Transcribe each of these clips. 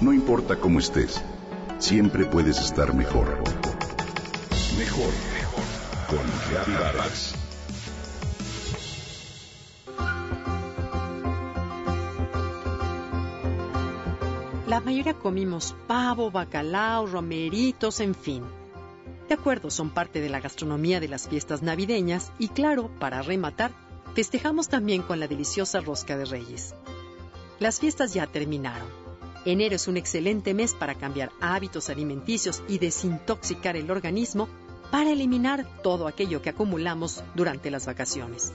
No importa cómo estés, siempre puedes estar mejor. Mejor, mejor. Con Reavivadas. La mayoría comimos pavo, bacalao, romeritos, en fin. De acuerdo, son parte de la gastronomía de las fiestas navideñas y claro, para rematar, festejamos también con la deliciosa rosca de reyes. Las fiestas ya terminaron Enero es un excelente mes para cambiar hábitos alimenticios y desintoxicar el organismo para eliminar todo aquello que acumulamos durante las vacaciones.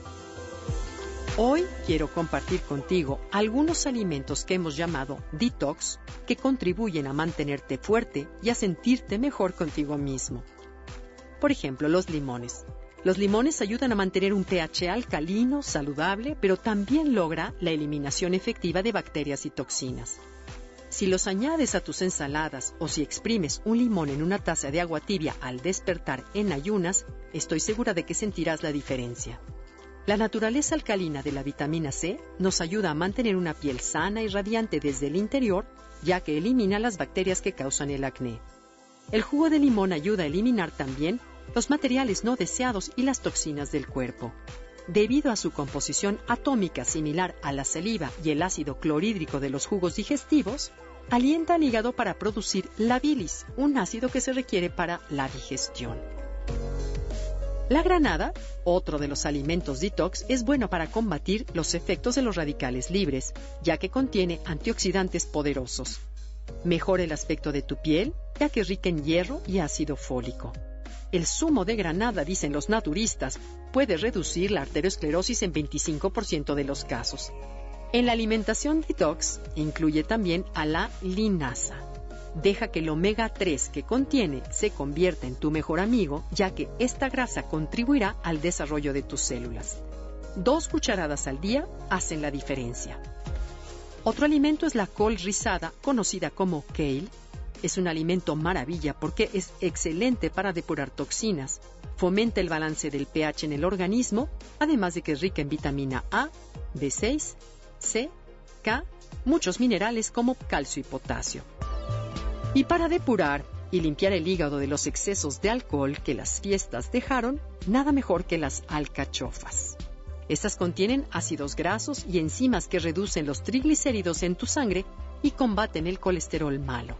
Hoy quiero compartir contigo algunos alimentos que hemos llamado detox que contribuyen a mantenerte fuerte y a sentirte mejor contigo mismo. Por ejemplo, los limones. Los limones ayudan a mantener un pH alcalino, saludable, pero también logra la eliminación efectiva de bacterias y toxinas. Si los añades a tus ensaladas o si exprimes un limón en una taza de agua tibia al despertar en ayunas, estoy segura de que sentirás la diferencia. La naturaleza alcalina de la vitamina C nos ayuda a mantener una piel sana y radiante desde el interior, ya que elimina las bacterias que causan el acné. El jugo de limón ayuda a eliminar también los materiales no deseados y las toxinas del cuerpo debido a su composición atómica similar a la saliva y el ácido clorhídrico de los jugos digestivos, alienta al hígado para producir la bilis, un ácido que se requiere para la digestión. La granada, otro de los alimentos detox, es bueno para combatir los efectos de los radicales libres, ya que contiene antioxidantes poderosos. Mejora el aspecto de tu piel, ya que es rica en hierro y ácido fólico. El zumo de granada, dicen los naturistas, puede reducir la arteriosclerosis en 25% de los casos. En la alimentación detox incluye también a la linasa. Deja que el omega 3 que contiene se convierta en tu mejor amigo, ya que esta grasa contribuirá al desarrollo de tus células. Dos cucharadas al día hacen la diferencia. Otro alimento es la col rizada, conocida como kale, es un alimento maravilla porque es excelente para depurar toxinas, fomenta el balance del pH en el organismo, además de que es rica en vitamina A, B6, C, K, muchos minerales como calcio y potasio. Y para depurar y limpiar el hígado de los excesos de alcohol que las fiestas dejaron, nada mejor que las alcachofas. Estas contienen ácidos grasos y enzimas que reducen los triglicéridos en tu sangre y combaten el colesterol malo.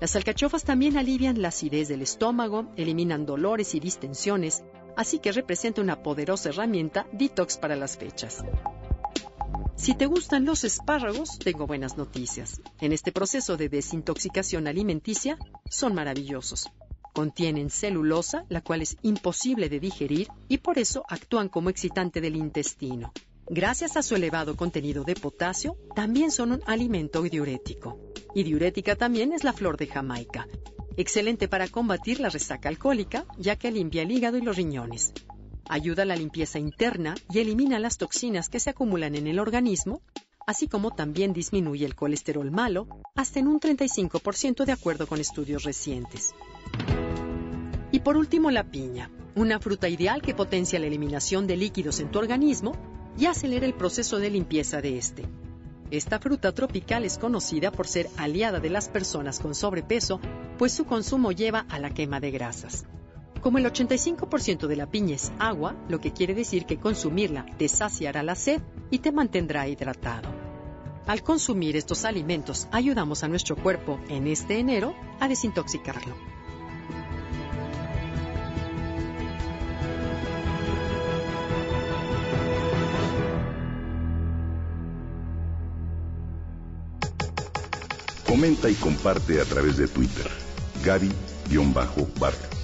Las alcachofas también alivian la acidez del estómago, eliminan dolores y distensiones, así que representa una poderosa herramienta detox para las fechas. Si te gustan los espárragos, tengo buenas noticias. En este proceso de desintoxicación alimenticia, son maravillosos. Contienen celulosa, la cual es imposible de digerir y por eso actúan como excitante del intestino. Gracias a su elevado contenido de potasio, también son un alimento diurético. Y diurética también es la flor de Jamaica. Excelente para combatir la resaca alcohólica, ya que limpia el hígado y los riñones. Ayuda a la limpieza interna y elimina las toxinas que se acumulan en el organismo, así como también disminuye el colesterol malo hasta en un 35% de acuerdo con estudios recientes. Y por último, la piña, una fruta ideal que potencia la eliminación de líquidos en tu organismo y acelera el proceso de limpieza de este. Esta fruta tropical es conocida por ser aliada de las personas con sobrepeso, pues su consumo lleva a la quema de grasas. Como el 85% de la piña es agua, lo que quiere decir que consumirla te saciará la sed y te mantendrá hidratado. Al consumir estos alimentos ayudamos a nuestro cuerpo en este enero a desintoxicarlo. Comenta y comparte a través de Twitter. Gaby-Vargas.